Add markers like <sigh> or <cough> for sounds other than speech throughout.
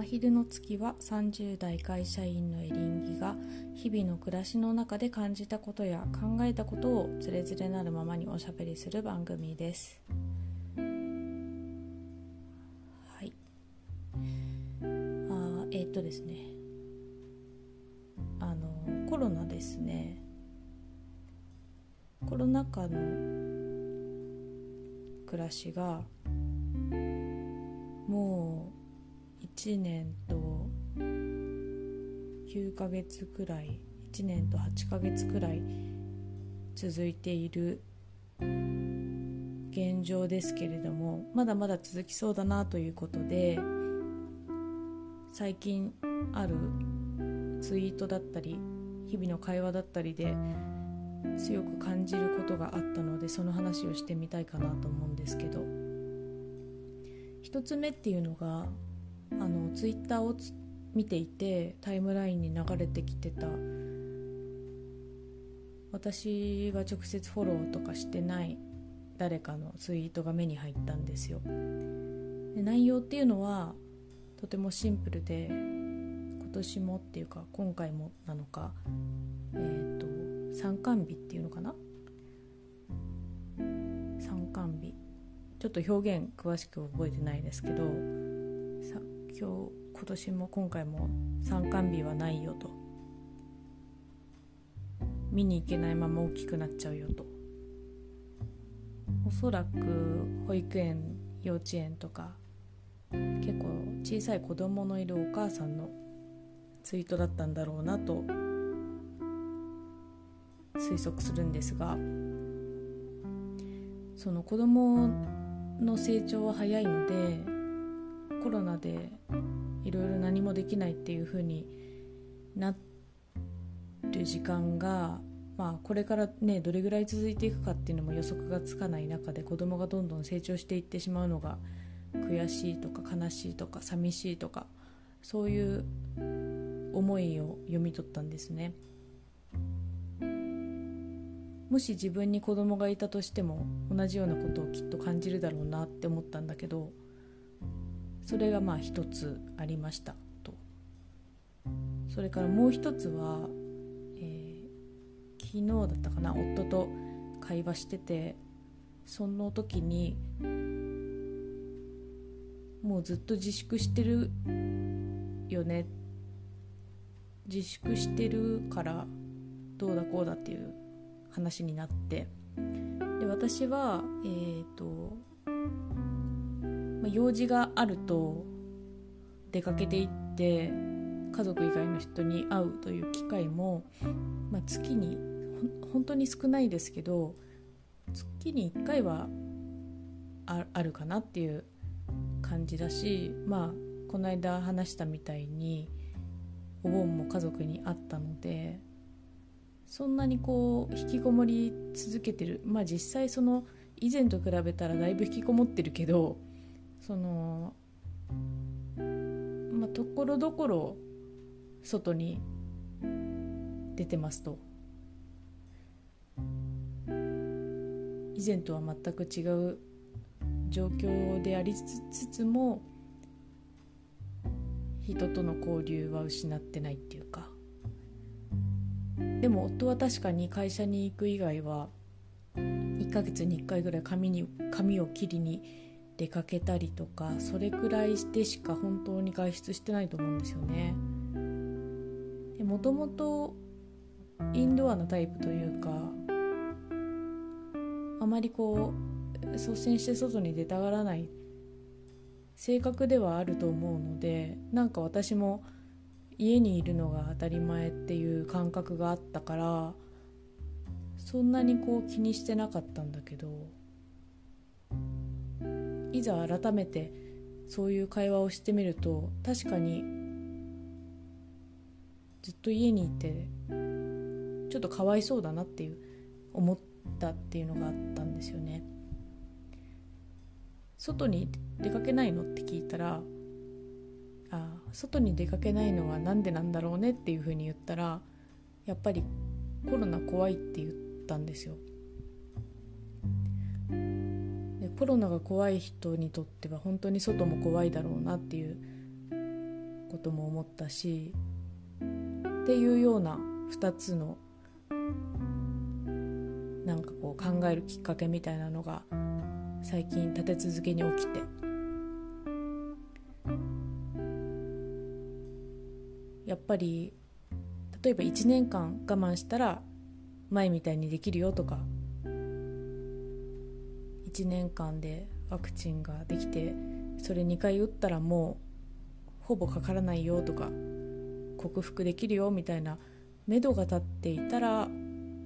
真昼の月は30代会社員のエリンギが日々の暮らしの中で感じたことや考えたことをつれづれなるままにおしゃべりする番組です。はい。あえー、っとですね。あのコロナですね。コロナ禍の暮らしがもう1年と9ヶ月くらい1年と8ヶ月くらい続いている現状ですけれどもまだまだ続きそうだなということで最近あるツイートだったり日々の会話だったりで強く感じることがあったのでその話をしてみたいかなと思うんですけど。1つ目っていうのがあのツイッターを見ていてタイムラインに流れてきてた。私が直接フォローとかしてない誰かのツイートが目に入ったんですよ。で内容っていうのはとてもシンプルで今年もっていうか今回もなのかえっ、ー、と参観日っていうのかな？参観日。ちょっと表現詳しく覚えてないですけど今日今年も今回も参観日はないよと。見に行けないまま大きくなっちゃうよと。おそらく保育園幼稚園とか結構小さい子供のいるお母さんのツイートだったんだろうなと推測するんですがその子供の成長は早いのでコロナでいろいろ何もできないっていう風になる時間がまあこれからねどれぐらい続いていくかっていうのも予測がつかない中で子供がどんどん成長していってしまうのが悔しいとか悲しいとか寂しいとかそういう思いを読み取ったんですね。もし自分に子供がいたとしても同じようなことをきっと感じるだろうなって思ったんだけどそれがまあ一つありましたと。それからもう一つは、えー、昨日だったかな夫と会話しててその時にもうずっと自粛してるよね自粛してるからどうだこうだっていう話になって。で私は、えーとまあ、用事があると出かけていって家族以外の人に会うという機会も、まあ、月に本当に少ないですけど月に1回はあるかなっていう感じだしまあこの間話したみたいにお盆も家族に会ったのでそんなにこう引きこもり続けてる。まあ実際その以前と比べたらだいぶ引きこもってるけどそのまあところどころ外に出てますと。以前とは全く違う状況でありつつも人との交流は失ってないっていうか。でも夫は確かに会社に行く以外は1ヶ月に1回ぐらい髪に髪を切りに出かけたりとかそれくらいしてしか本当に外出してないと思うんですよね。もともとインドアのタイプというかあまりこう率先して外に出たがらない性格ではあると思うのでなんか私も家にいるのが当たり前っていう感覚があったからそんなにこう気にしてなかったんだけどいざ改めてそういう会話をしてみると確かにずっと家にいてちょっとかわいそうだなっていう思ったっていうのがあったんですよね。外に出かけないのって聞いたらあ外に出かけないのは何でなんだろうねっていうふうに言ったらやっぱりコロナ怖いって言ったんですよコロナが怖い人にとっては本当に外も怖いだろうなっていうことも思ったしっていうような2つのなんかこう考えるきっかけみたいなのが最近立て続けに起きて。やっぱり例えば1年間我慢したら前みたいにできるよとか1年間でワクチンができてそれ2回打ったらもうほぼかからないよとか克服できるよみたいな目処が立っていたら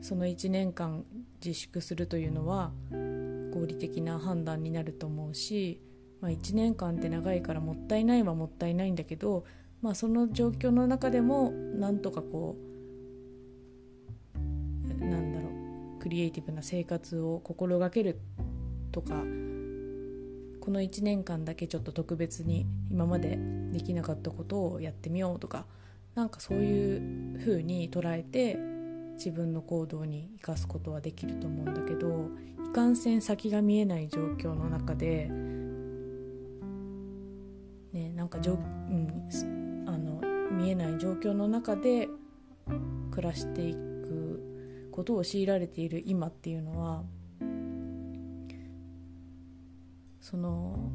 その1年間自粛するというのは合理的な判断になると思うし、まあ、1年間って長いからもったいないはもったいないんだけど、まあ、その状況の中でもなんとかこうなんだろうクリエイティブな生活を心がけるとかこの1年間だけちょっと特別に今までできなかったことをやってみようとかなんかそういう風に捉えて自分の行動に生かすことはできると思うんだけどいかんせん先が見えない状況の中でねなんかじょ、うん、あの見えない状況の中で暮らしていくことを強いられている今っていうのはその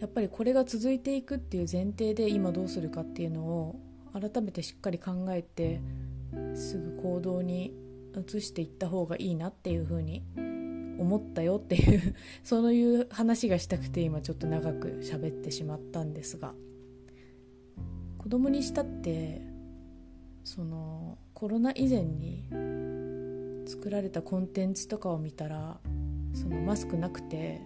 やっぱりこれが続いていくっていう前提で今どうするかっていうのを改めてしっかり考えてすぐ行動に移していった方がいいなっていうふうに思ったよっていう <laughs> そういう話がしたくて今ちょっと長く喋ってしまったんですが。子供にしたってそのコロナ以前に作られたコンテンツとかを見たらそのマスクなくて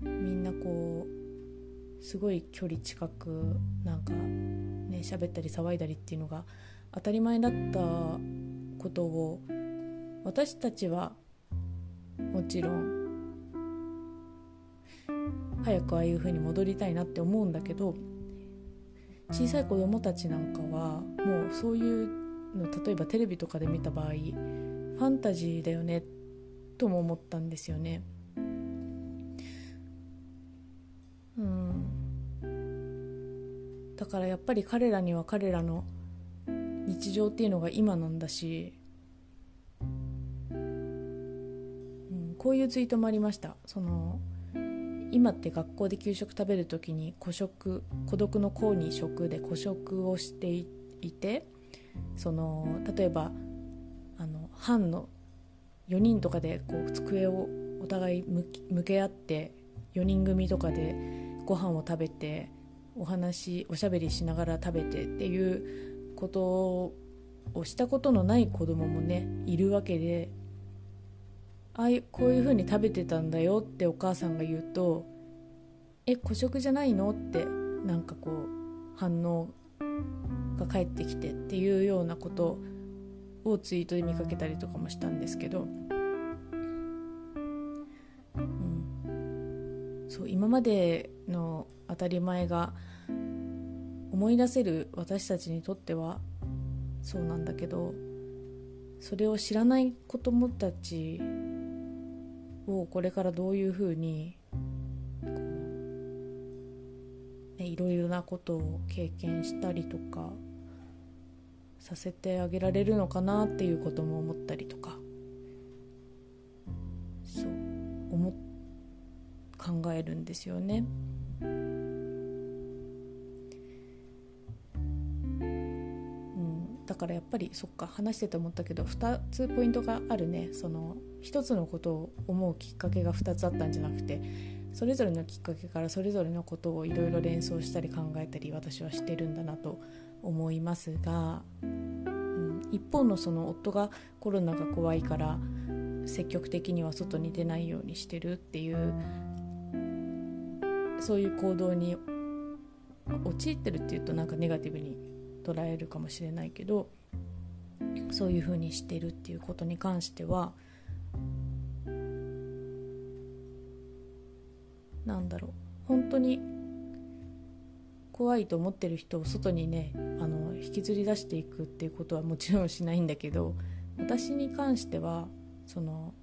みんなこうすごい距離近くなんかね喋ったり騒いだりっていうのが当たり前だったことを私たちはもちろん早くああいう風に戻りたいなって思うんだけど小さい子供たちなんかはもうそういうの例えばテレビとかで見た場合ファンタジーだよねとも思ったんですよね。うんだからやっぱり彼らには彼らの日常っていうのが今なんだし、うん、こういうツイートもありましたその今って学校で給食食べる時に孤食孤独の子に食で孤食をしていてその例えば班の4人とかでこう机をお互い向け合って4人組とかでご飯を食べてお話おしゃべりしながら食べてっていうことをしたことのない子供もねいるわけであいこういう風に食べてたんだよってお母さんが言うと「え孤食じゃないの?」ってなんかこう反応が返ってきてっていうようなことをツイートで見かけたりとかもしたんですけど、うん、そう今までの当たり前が思い出せる私たちにとってはそうなんだけどそれを知らない子どもたちをこれからどういうふうにね、いろいろなことを経験したりとかさせてあげられるのかなっていうことも思ったりとか。そう。思考えるんですよね。だからやっぱりそっか話してて思ったけど2つポイントがあるね。その1つのことを思うきっかけが2つあったんじゃなくてそれぞれのきっかけからそれぞれのことをいろいろ連想したり考えたり私はしてるんだなと思いますが、うん、一方のその夫がコロナが怖いから積極的には外に出ないようにしてるっていうそういう行動に陥ってるっていうとなんかネガティブに捉えるかもしれないけどそういうふうにしてるっていうことに関してはなんだろう本当に怖いと思ってる人を外にねあの引きずり出していくっていうことはもちろんしないんだけど私に関してはその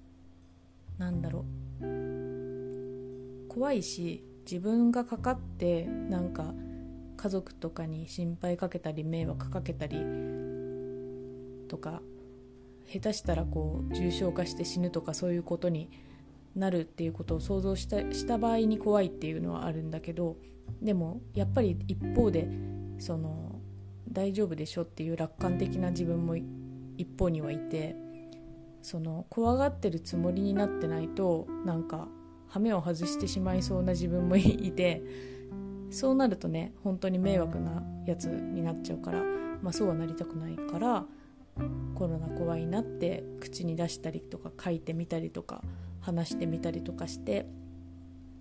なんだろう。怖いし自分がかかってなんか家族とかに心配かけたり迷惑かけたりとか下手したらこう重症化して死ぬとかそういうことになるっていうことを想像したした場合に怖いっていうのはあるんだけどでもやっぱり一方でその大丈夫でしょっていう楽観的な自分も一方にはいてその怖がってるつもりになってないとなんか羽目を外してしまいそうな自分もいてそうなるとね本当に迷惑なやつになっちゃうから、まあ、そうはなりたくないからコロナ怖いなって口に出したりとか書いてみたりとか話してみたりとかして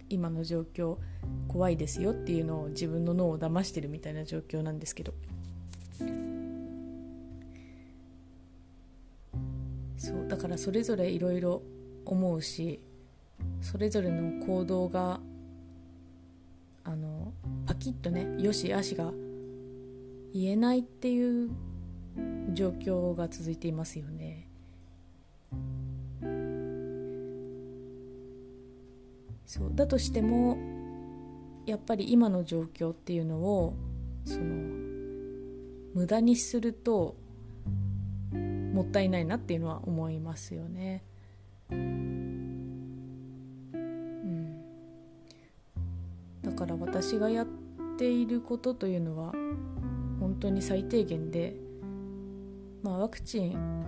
今の状況怖いですよっていうのを自分の脳を騙してるみたいな状況なんですけどそうだからそれぞれいろいろ思うしそれぞれの行動があのパキッとねよしあしが言えないっていう状況が続いていますよね。そうだとしてもやっぱり今の状況っていうのをその無駄にするともったいないなっていうのは思いますよね。うん、だから私がやっていることというのは本当に最低限で、まあ、ワクチン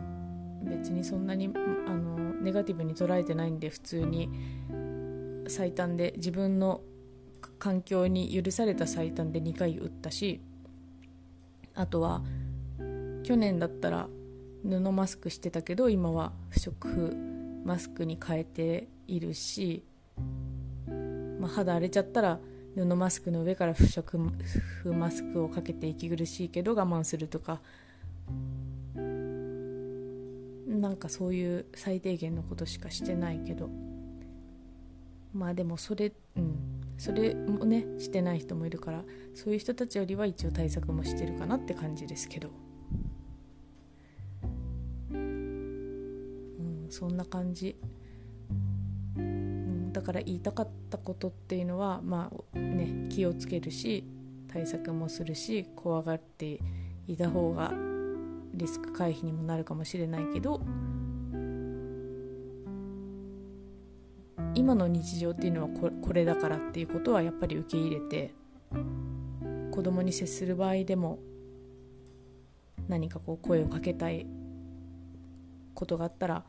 別にそんなにあのネガティブに捉えてないんで普通に最短で自分の環境に許された最短で2回打ったしあとは去年だったら布マスクしてたけど今は不織布マスクに変えているし、まあ、肌荒れちゃったら布マスクの上から不織布マスクをかけて息苦しいけど我慢するとか。なんかそういう最低限のことしかしてないけど。まあでもそれうんそれもねしてない人もいるからそういう人たちよりは一応対策もしてるかなって感じですけど。うんそんな感じ、うん、だから言いたかったことっていうのはまあね気をつけるし対策もするし怖がっていた方がリスク回避にもなるかもしれないけど今の日常っていうのはこれだからっていうことはやっぱり受け入れて子供に接する場合でも何かこう声をかけたいことがあったら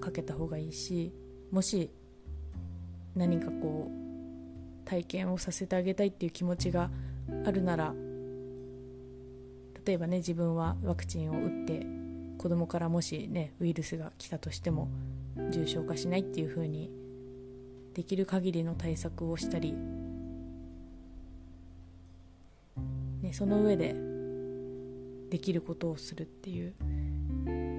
かけた方がいいしもし何かこう体験をさせてあげたいっていう気持ちがあるなら例えばね自分はワクチンを打って子供からもしねウイルスが来たとしても重症化しないっていう風にできる限りの対策をしたり、ね、その上でできることをするっていう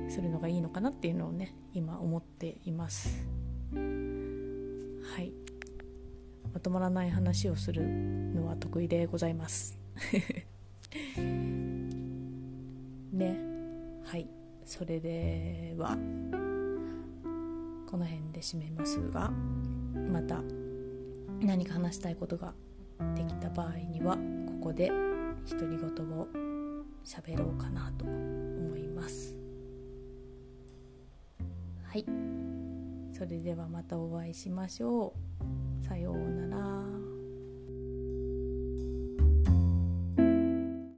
するのがいいのかなっていうのをね今思っています。はい。まとまらない話をするのは得意でございます。<laughs> ね。はい。それでは。この辺で締めますがまた何か話したいことができた場合にはここで独り言を喋ろうかなと思います。はい。それではまたお会いしましょう。さようなら。